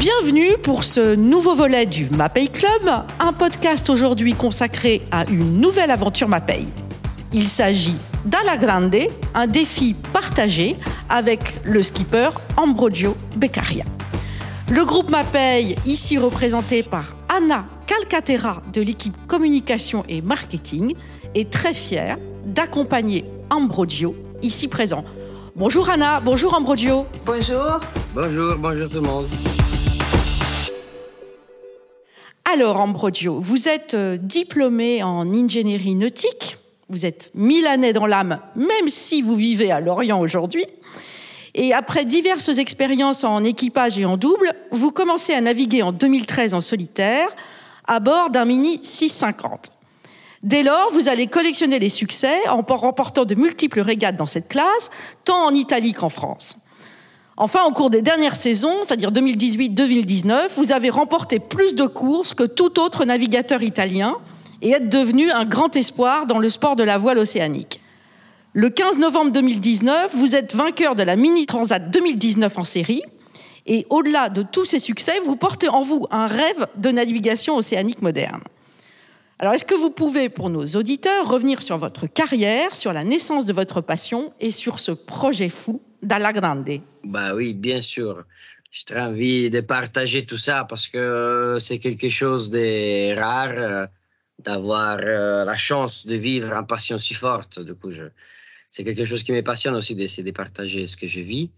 Bienvenue pour ce nouveau volet du Mapei Club, un podcast aujourd'hui consacré à une nouvelle aventure Mapei. Il s'agit d'Ala Grande, un défi partagé avec le skipper Ambrogio Beccaria. Le groupe Mapei, ici représenté par Anna Calcaterra de l'équipe communication et marketing, est très fier d'accompagner Ambrogio, ici présent. Bonjour Anna, bonjour Ambrogio. Bonjour. Bonjour, bonjour tout le monde. Alors Ambrogio, vous êtes euh, diplômé en ingénierie nautique, vous êtes milanais dans l'âme, même si vous vivez à Lorient aujourd'hui. Et après diverses expériences en équipage et en double, vous commencez à naviguer en 2013 en solitaire à bord d'un Mini 650. Dès lors, vous allez collectionner les succès en remportant de multiples régates dans cette classe, tant en Italie qu'en France. Enfin, au cours des dernières saisons, c'est-à-dire 2018-2019, vous avez remporté plus de courses que tout autre navigateur italien et êtes devenu un grand espoir dans le sport de la voile océanique. Le 15 novembre 2019, vous êtes vainqueur de la Mini Transat 2019 en série. Et au-delà de tous ces succès, vous portez en vous un rêve de navigation océanique moderne. Alors, est-ce que vous pouvez, pour nos auditeurs, revenir sur votre carrière, sur la naissance de votre passion et sur ce projet fou d'Alla Grande Bah oui, bien sûr. J'ai très envie de partager tout ça parce que c'est quelque chose de rare euh, d'avoir euh, la chance de vivre une passion si forte. Du coup, c'est quelque chose qui me passionne aussi d'essayer de partager ce que je vis.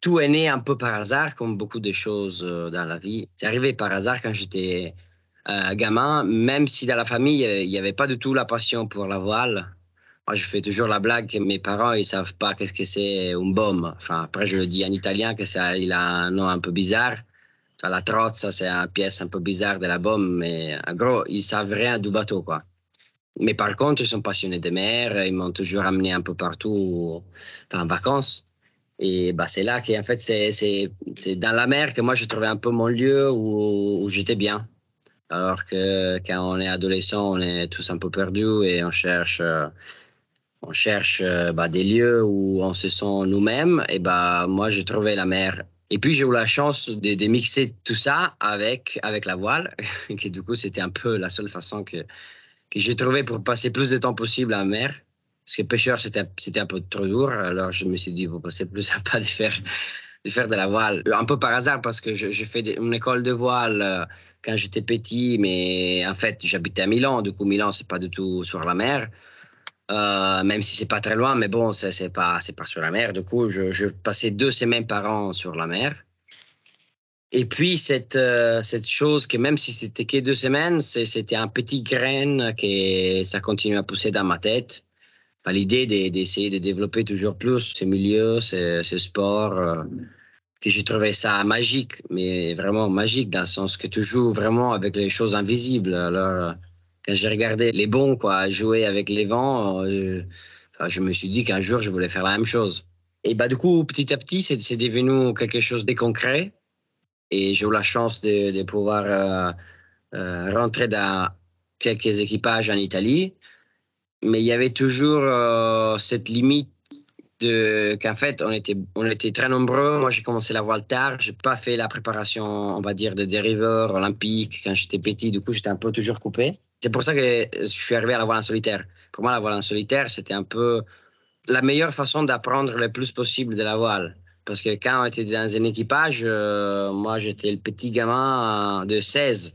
Tout est né un peu par hasard, comme beaucoup de choses euh, dans la vie. C'est arrivé par hasard quand j'étais euh, gamin, même si dans la famille, il n'y avait pas du tout la passion pour la voile. Je fais toujours la blague que mes parents, ils savent pas qu'est-ce que c'est un baume. Enfin, après, je le dis en italien, que ça, il a un nom un peu bizarre. Enfin, la trozza, c'est une pièce un peu bizarre de la baume, mais en gros, ils savent rien du bateau, quoi. Mais par contre, ils sont passionnés de mer, ils m'ont toujours amené un peu partout en vacances. Et bah, c'est là qu'en fait, c'est dans la mer que moi, je trouvais un peu mon lieu où, où j'étais bien. Alors que quand on est adolescent, on est tous un peu perdus et on cherche, on cherche bah, des lieux où on se sent nous-mêmes. Et bah, moi, j'ai trouvé la mer. Et puis, j'ai eu la chance de, mixer tout ça avec, avec la voile, que du coup, c'était un peu la seule façon que, que j'ai trouvé pour passer plus de temps possible à la mer. Parce que pêcheur, c'était, un peu trop dur. Alors, je me suis dit, bon, c'est plus sympa de faire, de faire de la voile. Un peu par hasard, parce que j'ai fait une école de voile euh, quand j'étais petit, mais en fait, j'habitais à Milan. Du coup, Milan, c'est pas du tout sur la mer. Euh, même si c'est pas très loin, mais bon, c'est, pas, pas sur la mer. Du coup, je, je passais deux semaines par an sur la mer. Et puis, cette, euh, cette chose que même si c'était que deux semaines, c'était un petit grain que ça continue à pousser dans ma tête. Enfin, L'idée d'essayer de développer toujours plus ce milieu, ce, ce sport, euh, que j'ai trouvé ça magique, mais vraiment magique dans le sens que tu joues vraiment avec les choses invisibles. Alors, quand j'ai regardé les bons quoi, jouer avec les vents, je, enfin, je me suis dit qu'un jour, je voulais faire la même chose. Et bah, du coup, petit à petit, c'est devenu quelque chose de concret et j'ai eu la chance de, de pouvoir euh, euh, rentrer dans quelques équipages en Italie. Mais il y avait toujours euh, cette limite qu'en fait on était on était très nombreux. Moi j'ai commencé la voile tard, j'ai pas fait la préparation on va dire de dériveurs olympiques quand j'étais petit. Du coup j'étais un peu toujours coupé. C'est pour ça que je suis arrivé à la voile en solitaire. Pour moi la voile en solitaire c'était un peu la meilleure façon d'apprendre le plus possible de la voile. Parce que quand on était dans un équipage, euh, moi j'étais le petit gamin de 16.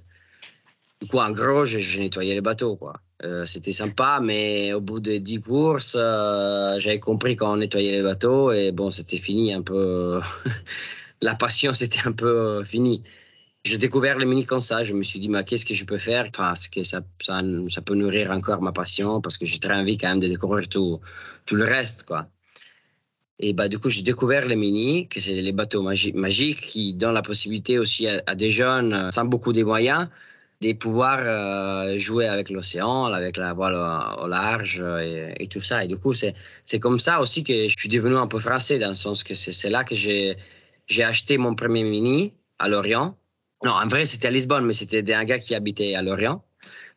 Du coup, en gros, je, nettoyais les bateaux. Euh, C'était sympa, mais au bout de 10 courses, euh, j'avais compris qu'on nettoyait les bateaux et bon, c'était fini un peu. La passion, c'était un peu fini. J'ai découvert les mini comme ça. Je me suis dit, mais qu'est-ce que je peux faire? Parce que ça, ça, peut nourrir encore ma passion parce que j'ai très envie quand même de découvrir tout, tout le reste. quoi. Et bah, du coup, j'ai découvert les mini, que c'est les bateaux magi magiques qui donnent la possibilité aussi à, des jeunes, sans beaucoup de moyens, de pouvoir euh, jouer avec l'océan, avec la voile au, large et, et, tout ça. Et du coup, c'est comme ça aussi que je suis devenu un peu français, dans le sens que c'est là que j'ai acheté mon premier mini à Lorient. Non, en vrai, c'était à Lisbonne, mais c'était un gars qui habitait à Lorient.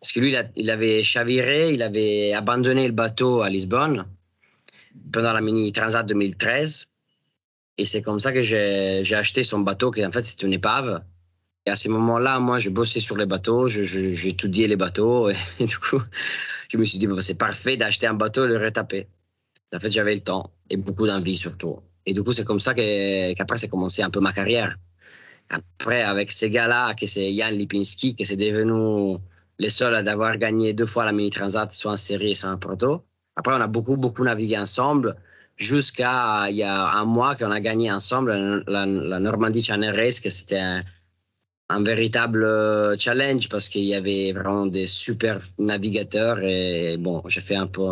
Parce que lui, il, avait chaviré, il avait abandonné le bateau à Lisbonne pendant la Mini Transat 2013. Et c'est comme ça que j'ai acheté son bateau, qui en fait c'est une épave. à ce moment-là, moi, je bossais sur les bateaux, j'étudiais les bateaux. Et, du coup, je me suis dit, c'est parfait d'acheter un bateau et le retaper. En fait, j'avais le temps et beaucoup d'envie surtout. Et du coup, c'est comme ça qu'après, c'est commencé un peu ma carrière. Après, avec ces gars-là, que c'est Yann Lipinski, que c'est devenu les seuls à avoir gagné deux fois la Mini Transat, soit en série, soit en proto. Après, on a beaucoup, beaucoup navigué ensemble jusqu'à il y a un mois qu'on a gagné ensemble la, Normandie Channel Race, que c'était un, véritable euh, challenge parce qu'il y avait vraiment des super navigateurs et bon, j'ai fait un peu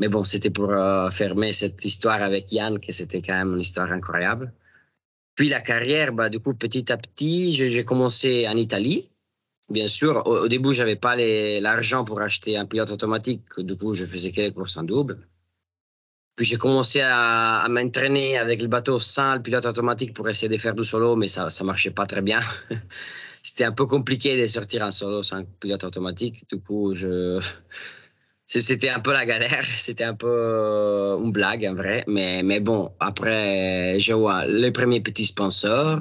Mais bon, c'était pour euh, fermer cette histoire avec Yann, que c'était quand même une histoire incroyable. Puis la carrière, bah, du coup, petit à petit, j'ai commencé en Italie. Bien sûr, au, début, j'avais pas l'argent pour acheter un pilote automatique. Du coup, je faisais quelques courses en double. Puis j'ai commencé à, m'entraîner avec le bateau sans le pilote automatique pour essayer de faire du solo, mais ça ne marchait pas très bien. C'était un peu compliqué de sortir en solo sans pilote automatique. Du coup, je... c'était un peu la galère. C'était un peu euh, une blague, en vrai. Mais, mais bon, après, j'ai eu le premier petit sponsor.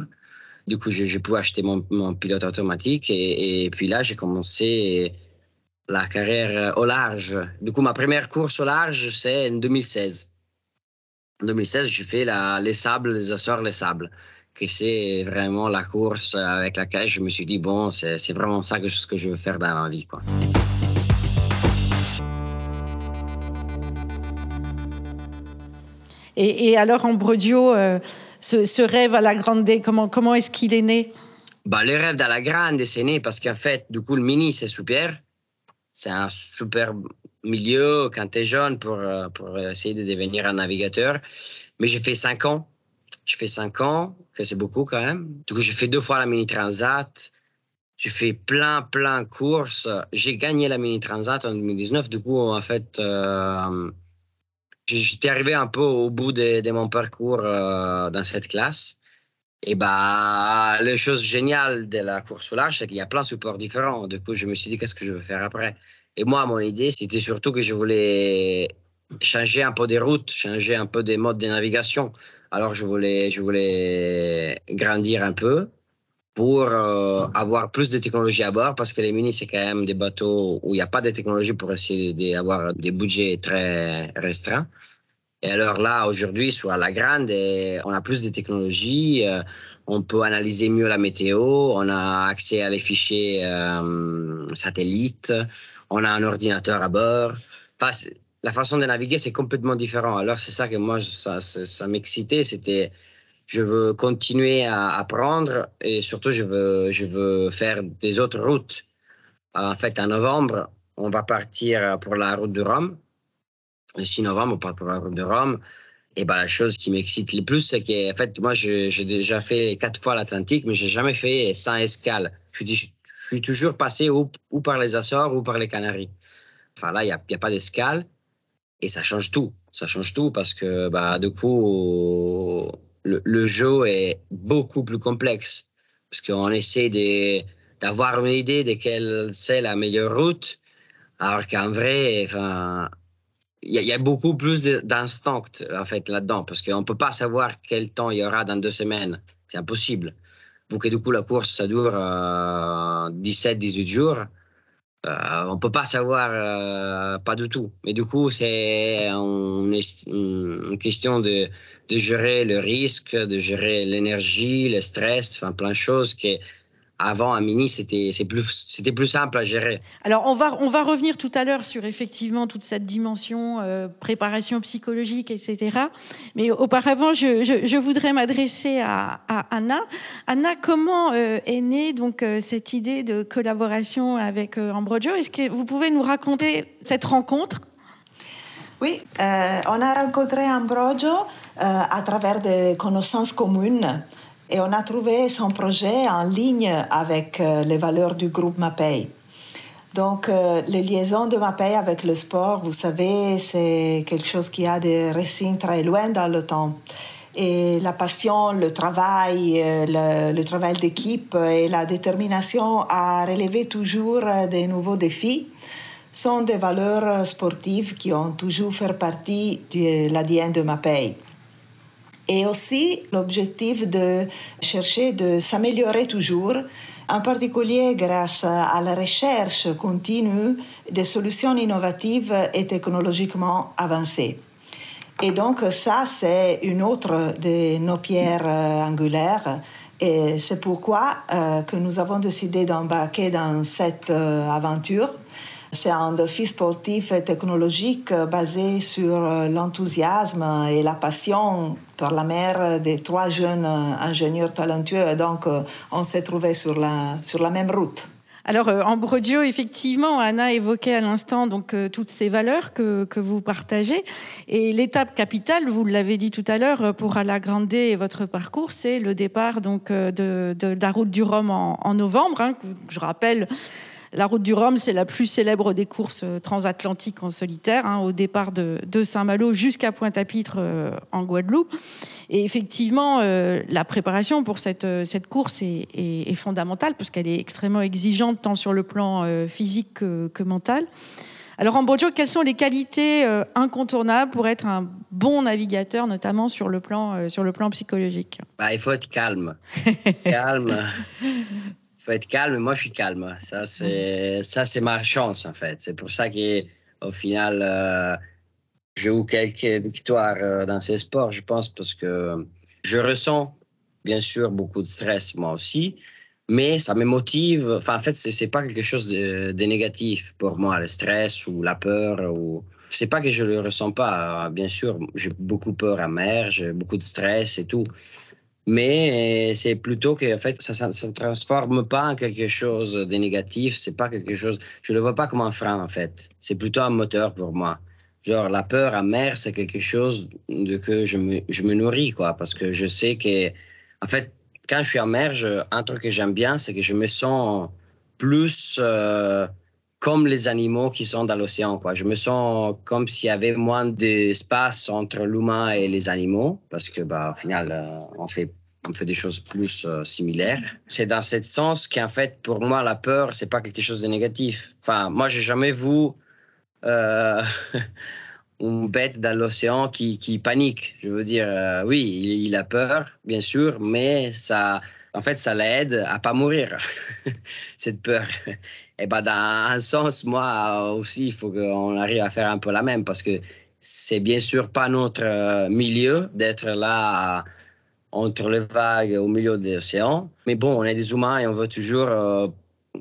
Du coup, j'ai pu acheter mon, mon, pilote automatique. Et, puis là, j'ai commencé la carrière au large. Du coup, ma première course au large, c'est en 2016. En 2016, j'ai fait la, les sables, les Açores, les sables. Que c'est vraiment la course avec laquelle je me suis dit, bon, c'est vraiment ça que, ce que je veux faire dans ma vie. Quoi. Et, alors, Ambrodio, euh, ce, rêve à la grande, comment, comment est-ce qu'il est né? Bah, Le rêve à la grande, c'est né parce qu'en fait, du coup, le mini, c'est super c'est un super milieu quand tu es jeune pour, euh, pour essayer de devenir un navigateur. Mais j'ai fait cinq ans. J'ai fait cinq ans, que c'est beaucoup quand même. Du coup, j'ai fait deux fois la Mini Transat. J'ai fait plein, plein de courses. J'ai gagné la Mini Transat en 2019. Du coup, en fait, euh, j'étais arrivé un peu au bout de, mon parcours euh, dans cette classe. Et bah, les choses géniales de la course au large, c'est qu'il y a plein de supports différents. Du coup, je me suis dit, qu'est-ce que je veux faire après? Et moi, mon idée, c'était surtout que je voulais changer un peu des routes, changer un peu des modes de navigation. Alors, je voulais, je voulais grandir un peu pour euh, avoir plus de technologie à bord, parce que les mini, c'est quand même des bateaux où il n'y a pas de technologie pour essayer d'avoir des budgets très restreints. Et alors là, aujourd'hui, sur la grande, on a plus de technologies, euh, on peut analyser mieux la météo, on a accès à les fichiers euh, satellites, on a un ordinateur à bord. La façon de naviguer, c'est complètement différent. Alors c'est ça que moi, ça, ça, m'excitait, c'était je veux continuer à apprendre et surtout je veux, je veux faire des autres routes. En fait, en novembre, on va partir pour la route de Rome le 6 novembre, on parle pour la route de Rome. Et ben, la chose qui m'excite le plus, c'est qu'en fait, moi, j'ai déjà fait quatre fois l'Atlantique, mais j'ai jamais fait sans escale. Je, suis toujours passé ou, par les Açores ou par les Canaries. Enfin, là, il n'y a, pas d'escale. Et ça change tout. Ça change tout parce que, bah, du coup, le, jeu est beaucoup plus complexe. Parce qu'on essaie d'avoir une idée de quelle c'est la meilleure route. Alors qu'en vrai, enfin, il y, a beaucoup plus d'instinct en fait là-dedans parce qu'on ne peut pas savoir quel temps il y aura dans deux semaines. C'est impossible. Vu que du coup la course ça dure 17-18 euh, jours, euh, on ne peut pas savoir euh, pas du tout. Mais du coup c'est une, question de, de, gérer le risque, de gérer l'énergie, le stress, enfin plein de choses qui avant, un mini, c'était plus, plus simple à gérer. Alors, on va, on va revenir tout à l'heure sur effectivement toute cette dimension euh, préparation psychologique, etc. Mais auparavant, je, je, voudrais m'adresser à, Anna. Anna, comment euh, est née donc euh, cette idée de collaboration avec Ambrogio Est-ce que vous pouvez nous raconter cette rencontre? Oui, on a rencontré Ambrogio à travers des connaissances communes. Et on a trouvé son projet en ligne avec euh, les valeurs du groupe MAPEI. Donc, les liaisons de MAPEI avec le sport, vous savez, c'est quelque chose qui a des racines très loin dans le temps. Et la passion, le travail, le, le travail d'équipe et la détermination à relever toujours des nouveaux défis sont des valeurs sportives qui ont toujours fait partie de l'ADN de MAPEI. Et aussi l'objectif de chercher de s'améliorer toujours, en particulier grâce à la recherche continue des solutions innovatives et technologiquement avancées. Et donc ça, c'est une autre de nos pierres euh, angulaires. Et c'est pourquoi euh, que nous avons décidé d'embarquer dans cette euh, aventure. C'est un défi sportif et technologique basé sur l'enthousiasme et la passion par la mère des trois jeunes ingénieurs talentueux. Donc, on s'est trouvé sur la, sur la même route. Alors, euh, Ambrodio, effectivement, Anna évoquait à l'instant donc euh, toutes ces valeurs que, que vous partagez. Et l'étape capitale, vous l'avez dit tout à l'heure, euh, pour et votre parcours, c'est le départ donc de, de, la route du Rhum en, en novembre. Hein, je rappelle, la route du Rhum, c'est la plus célèbre des courses transatlantiques en solitaire, hein, au départ de, de Saint-Malo jusqu'à Pointe-à-Pitre en Guadeloupe. Et effectivement, euh, la préparation pour cette, euh, cette course est, est, fondamentale parce qu'elle est extrêmement exigeante tant sur le plan euh, physique que, que, mental. Alors en quelles sont les qualités incontournables pour être un bon navigateur, notamment sur le plan, sur le plan psychologique? Bah, Il faut être calme. calme. Il faut être calme. Moi, je suis calme. Ça, c'est ça, c'est ma chance en fait. C'est pour ça qu'au final j'ai eu quelques victoires euh, dans ces sports, je pense, parce que je ressens bien sûr beaucoup de stress moi aussi, mais ça me motive. Enfin, en fait, c'est pas quelque chose de, négatif pour moi, le stress ou la peur ou. C'est pas que je le ressens pas. Bien sûr, j'ai beaucoup peur à mer, j'ai beaucoup de stress et tout. Mais c'est plutôt que en fait, ça ne transforme pas en quelque chose de négatif. C'est pas quelque chose. Je le vois pas comme un frein en fait. C'est plutôt un moteur pour moi genre la peur amère, c'est quelque chose de que je me, je me nourris, quoi, parce que je sais que, en fait, quand je suis amer, je, un truc que j'aime bien, c'est que je me sens plus euh, comme les animaux qui sont dans l'océan. Je me sens comme s'il y avait moins d'espace entre l'humain et les animaux, parce que, bah, au final, euh, on fait on fait des choses plus euh, similaires. C'est dans ce sens qu'en fait, pour moi, la peur, c'est pas quelque chose de négatif. Enfin, moi, j'ai jamais vu euh, une bête dans l'océan qui, qui, panique. Je veux dire, oui, il, a peur, bien sûr, mais ça, en fait, ça l'aide à pas mourir, cette peur. Et ben, dans un sens, moi aussi, il faut qu'on arrive à faire un peu la même parce que c'est bien sûr pas notre euh, milieu d'être là entre les vagues au milieu de l'océan. Mais bon, on est des humains et on veut toujours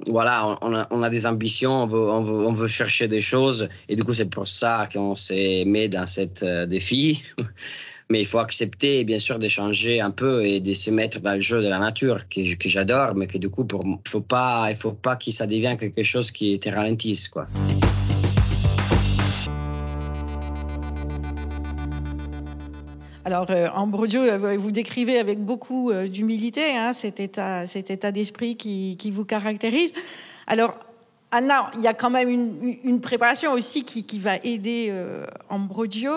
voilà, on a, des ambitions, on veut, chercher des choses. Et du coup, c'est pour ça qu'on s'est mis dans cet euh, défi. Mais il faut accepter, bien sûr, d'échanger un peu et de se mettre dans le jeu de la nature, que, que j'adore, mais que du coup, ne faut pas, il faut pas que ça devienne quelque chose qui te ralentisse. Quoi. Alors, euh, Ambrodio, euh, vous décrivez avec beaucoup euh, d'humilité hein, cet état, cet état d'esprit qui, qui, vous caractérise. Alors, Anna, il y a quand même une, une préparation aussi qui, qui va aider euh, Ambrodio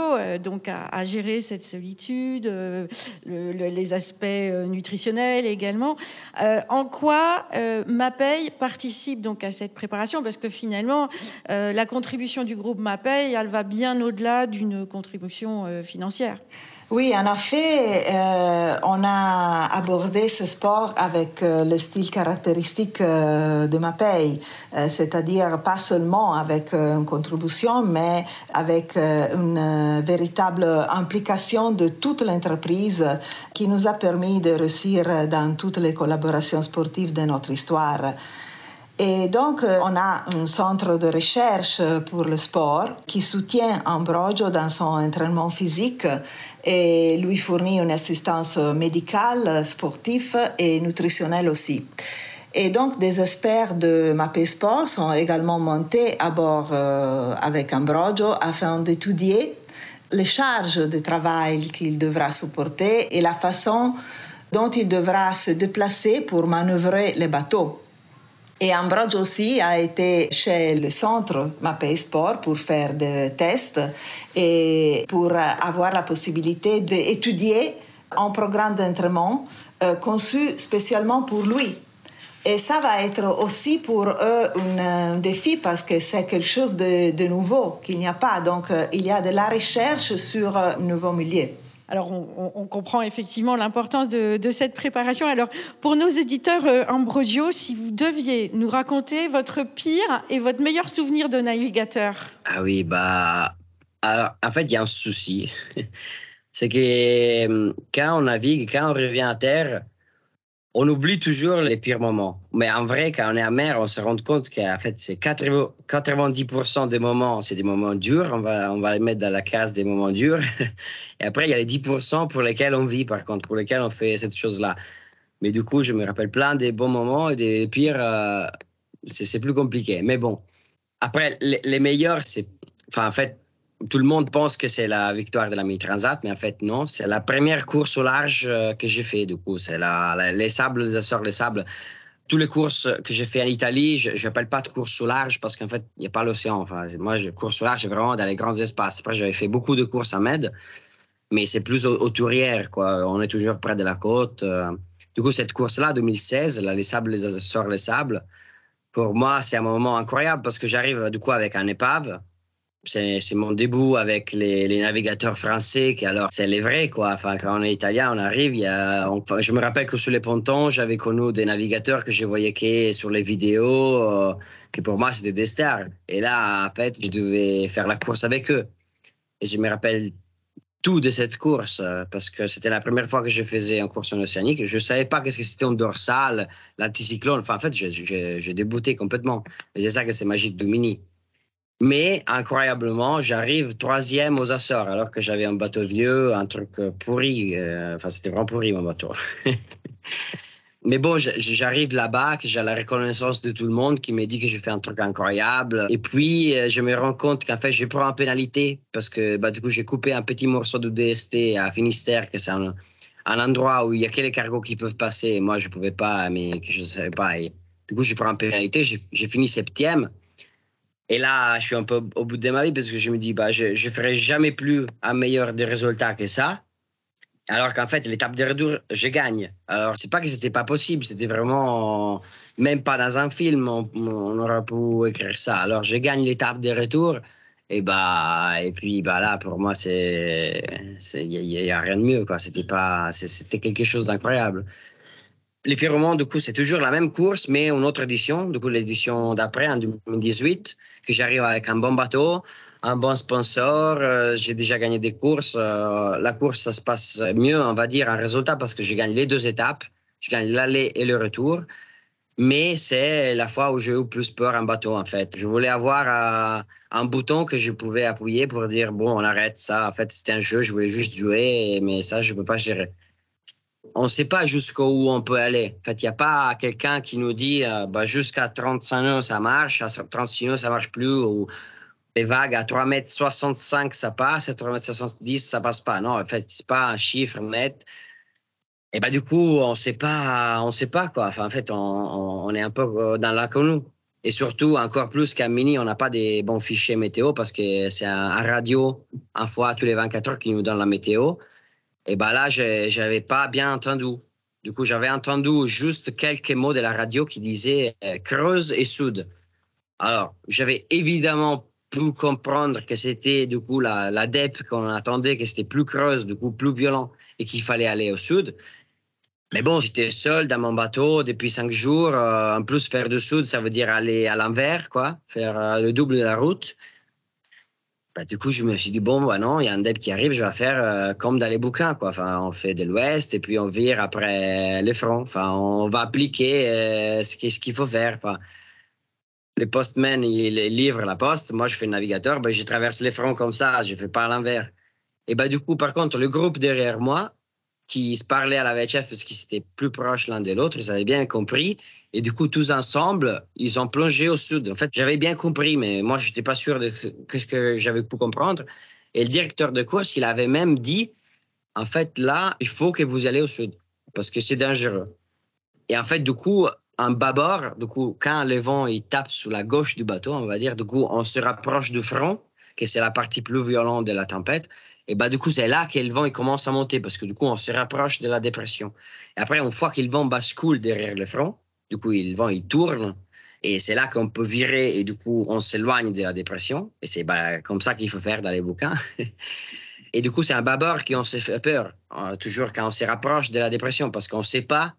donc à, à, gérer cette solitude, le, les aspects nutritionnels également. en quoi MAPEI participe donc à cette préparation? Parce que finalement, la contribution du groupe MAPEI, elle va bien au-delà d'une contribution financière. Oui, en effet, euh, on a abordé ce sport avec euh, le style caractéristique euh, de ma c'est-à-dire pas seulement avec une contribution, mais avec une véritable implication de toute l'entreprise qui nous a permis de réussir dans toutes les collaborations sportives de notre histoire. Et donc, on a un centre de recherche pour le sport qui soutient Ambrogio dans son entraînement physique et lui fournit une assistance médicale, sportive et nutritionnelle aussi. Et donc, des experts de MAPE Sport sont également montés à bord euh, avec Ambrogio afin d'étudier les charges de travail qu'il devra supporter et la façon dont il devra se déplacer pour manœuvrer les bateaux. Et Ambrogio aussi a été chez le centre MAPE Sport pour faire des tests et pour avoir la possibilité d'étudier un programme d'entraînement euh, conçu spécialement pour lui. Et ça va être aussi pour eux un défi parce que c'est quelque chose de, nouveau qu'il n'y a pas. Donc, euh, il y a de la recherche sur un nouveau milieu. Alors, on, comprend effectivement l'importance de, cette préparation. Alors, pour nos éditeurs euh, Ambrosio, si vous deviez nous raconter votre pire et votre meilleur souvenir de navigateur. Ah oui, bah, en fait, il y a un souci. C'est que euh, quand on navigue, quand on revient à terre, on oublie toujours les pires moments. Mais en vrai, quand on est à mer, on se rend compte qu'en fait, c'est 90% des moments, c'est des moments durs. On va, on va les mettre dans la case des moments durs. Et après, il y a les 10% pour lesquels on vit, par contre, pour lesquels on fait cette chose-là. Mais du coup, je me rappelle plein des bons moments et des pires, euh, c'est plus compliqué. Mais bon, après, les meilleurs, c'est, enfin, en fait, tout le monde pense que c'est la victoire de la mi-transat, mais en fait, non. C'est la première course au large euh, que j'ai fait, du coup. C'est la, les sables, les Açores, les sables. Toutes les courses que j'ai fait en Italie, je n'appelle pas de course au large parce qu'en fait, il n'y a pas l'océan. Enfin, moi, je course au large, vraiment dans les grands espaces. Après, j'avais fait beaucoup de courses à Med, mais c'est plus au, tourières, quoi. On est toujours près de la côte. Euh. Du coup, cette course-là, 2016, là, les sables, les Açores, les sables, pour moi, c'est un moment incroyable parce que j'arrive, du coup, avec un épave c'est mon début avec les, navigateurs français, qui alors c'est les vrais quoi. Enfin, quand on est italien, on arrive. Je me rappelle que sur les pontons, j'avais connu des navigateurs que je voyais que sur les vidéos, euh, que pour moi c'était des stars. Et là, en fait, je devais faire la course avec eux. Et je me rappelle tout de cette course euh, parce que c'était la première fois que je faisais une course en océanique. Je savais pas qu'est-ce que c'était un dorsal, l'anticyclone. Enfin, en fait, j'ai débuté complètement. Mais c'est ça que c'est magique du mini. Mais incroyablement, j'arrive troisième aux Açores, alors que j'avais un bateau vieux, un truc euh, pourri. Euh, enfin, c'était vraiment pourri mon bateau. Mais bon, j'arrive là-bas, j'ai la reconnaissance de tout le monde qui me dit que je fais un truc incroyable. Et puis, euh, je me rends compte qu'en fait, je prends en pénalité parce que bah, du coup, j'ai coupé un petit morceau de DST à Finistère, que c'est un, endroit où il y a que les cargos qui peuvent passer. moi, je ne pouvais pas, mais que je ne savais pas. Et, du coup, je prends en pénalité. J'ai fini septième. Et là, je suis un peu au bout de ma vie parce que je me dis, bah, je ne ferai jamais plus un meilleur des résultats que ça. Alors qu'en fait, l'étape de retour, je gagne. Alors, c'est pas que c'était pas possible, c'était vraiment, même pas dans un film, on, aurait pu écrire ça. Alors, je gagne l'étape de retour. Et, bah, et puis, bah, là, pour moi, il n'y a, a, rien de mieux, c'était quelque chose d'incroyable les pires romans, du coup, c'est toujours la même course, mais une autre édition, du coup, l'édition d'après, en 2018, que j'arrive avec un bon bateau, un bon sponsor, euh, j'ai déjà gagné des courses. Euh, la course, ça se passe mieux, on va dire, en résultat, parce que je gagne les deux étapes. Je gagne l'aller et le retour. Mais c'est la fois où j'ai eu plus peur en bateau, en fait. Je voulais avoir euh, un bouton que je pouvais appuyer pour dire, bon, on arrête ça. En fait, c'était un jeu, je voulais juste jouer, mais ça, je ne peux pas gérer on ne sait pas jusqu'où on peut aller. En fait, il n'y a pas quelqu'un qui nous dit euh, bah, jusqu'à 35 nœuds ça marche, à 36 nœuds ça marche plus, ou les vagues à 3 mètres 65 ça passe, à 3 mètres 70 ça passe pas. Non, en fait, c'est pas un chiffre net. Et bah, du coup, on sait pas, on sait pas quoi. En fait, on, est un peu euh, dans l'inconnu. Et surtout, encore plus qu'à Mini, on n'a pas des bons fichiers météo parce que c'est un, radio, un fois tous les 24 heures qui nous donne la météo. Et ben là, je n'avais pas bien entendu. Du coup, j'avais entendu juste quelques mots de la radio qui disaient euh, Creuse et Sud. Alors, j'avais évidemment pu comprendre que c'était du coup la, la qu'on attendait, que c'était plus creuse, du coup plus violent et qu'il fallait aller au sud. Mais bon, j'étais seul dans mon bateau depuis cinq jours. Euh, en plus, faire du sud, ça veut dire aller à l'envers, quoi, faire euh, le double de la route. Bah, du coup, je me suis dit, bon, bah non, il y a un DEP qui arrive, je vais faire euh, comme dans les bouquins. Quoi. Enfin, on fait de l'ouest et puis on vire après le front. Enfin, on va appliquer euh, ce qu'il faut faire. Enfin, les postmen, ils livrent la poste. Moi, je fais le navigateur. Bah, je traverse les fronts comme ça. Je ne fais pas à l'envers. Et bah, du coup, par contre, le groupe derrière moi, qui se parlaient à la VHF parce qu'ils étaient plus proches l'un de l'autre, ils avaient bien compris. Et du coup, tous ensemble, ils ont plongé au sud. En fait, j'avais bien compris, mais moi, je n'étais pas sûr de ce que j'avais pu comprendre. Et le directeur de course, il avait même dit, en fait, là, il faut que vous allez au sud parce que c'est dangereux. Et en fait, du coup, en bâbord, du coup, quand le vent il tape sur la gauche du bateau, on va dire, du coup, on se rapproche du front, que c'est la partie plus violente de la tempête. Et bah, du coup, c'est là que le vent il commence à monter parce que du coup, on se rapproche de la dépression. Et après, une fois que le vent bascule derrière le front, du coup, le vent il tourne. Et c'est là qu'on peut virer et du coup, on s'éloigne de la dépression. Et c'est bah, comme ça qu'il faut faire dans les bouquins. Et du coup, c'est un bâbord qui on s'est fait peur, euh, toujours quand on se rapproche de la dépression, parce qu'on ne sait pas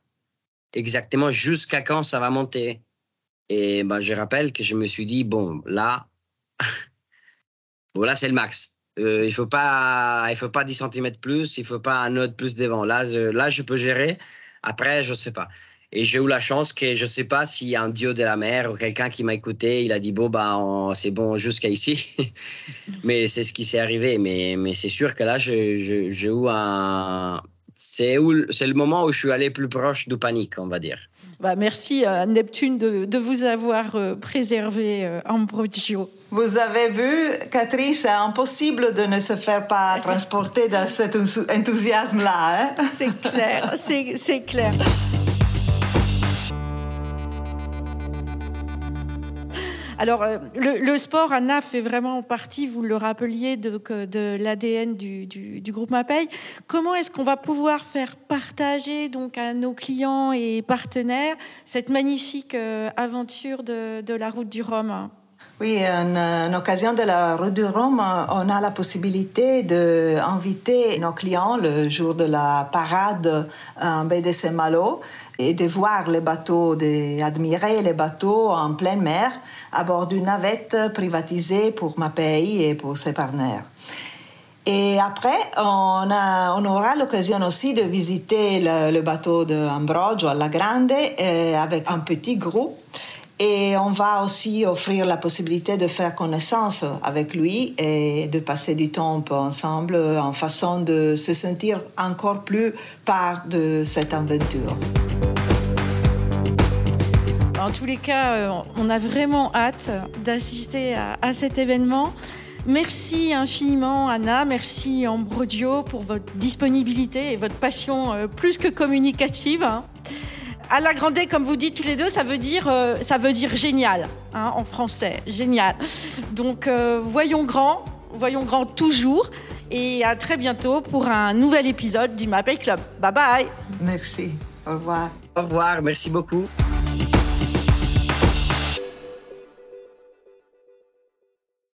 exactement jusqu'à quand ça va monter. Et ben, je rappelle que je me suis dit, bon, là, voilà, c'est le max. Euh, il faut pas, il faut pas 10 cm plus, il faut pas un autre plus devant. Là, là, je peux gérer. Après, je sais pas. Et j'ai eu la chance que je sais pas s'il y a un dieu de la mer ou quelqu'un qui m'a écouté, il a dit bon bah c'est bon jusqu'à ici. mais c'est ce qui s'est arrivé. Mais mais c'est sûr que là j'ai eu un c'est c'est le moment où je suis allé plus proche du panique, on va dire. Bah, merci à Neptune de, de vous avoir euh, préservé, euh, Ambrogio. Vous avez vu, Catherine, c'est impossible de ne se faire pas transporter dans cet enthousiasme-là. Hein? C'est clair, c'est clair. Alors, euh, le, sport, Anna, fait vraiment partie, vous le rappeliez, de, l'ADN du, groupe MAPEI. Comment est-ce qu'on va pouvoir faire partager donc à nos clients et partenaires cette magnifique euh, aventure de, la route du Rhum? Oui, en, occasion de la route du Rhum, on a la possibilité d'inviter nos clients le jour de la parade en de Saint-Malo et de voir les bateaux, d'admirer les bateaux en pleine mer à bord d'une navette privatisée pour ma pays et pour ses partenaires. Et après, on, aura l'occasion aussi de visiter le, bateau de Ambrogio alla Grande euh, avec un petit groupe. Et on va aussi offrir la possibilité de faire connaissance avec lui et de passer du temps ensemble en façon de se sentir encore plus part de cette aventure. En tous les cas, euh, on a vraiment hâte d'assister à, cet événement. Merci infiniment Anna, merci Ambrodio pour votre disponibilité et votre passion euh, plus que communicative. À la grande, comme vous dites tous les deux, ça veut dire, euh, ça veut dire génial hein, en français, génial. Donc voyons grand, voyons grand toujours et à très bientôt pour un nouvel épisode du Mapei Club. Bye bye. Merci. Au revoir. Au revoir, merci beaucoup.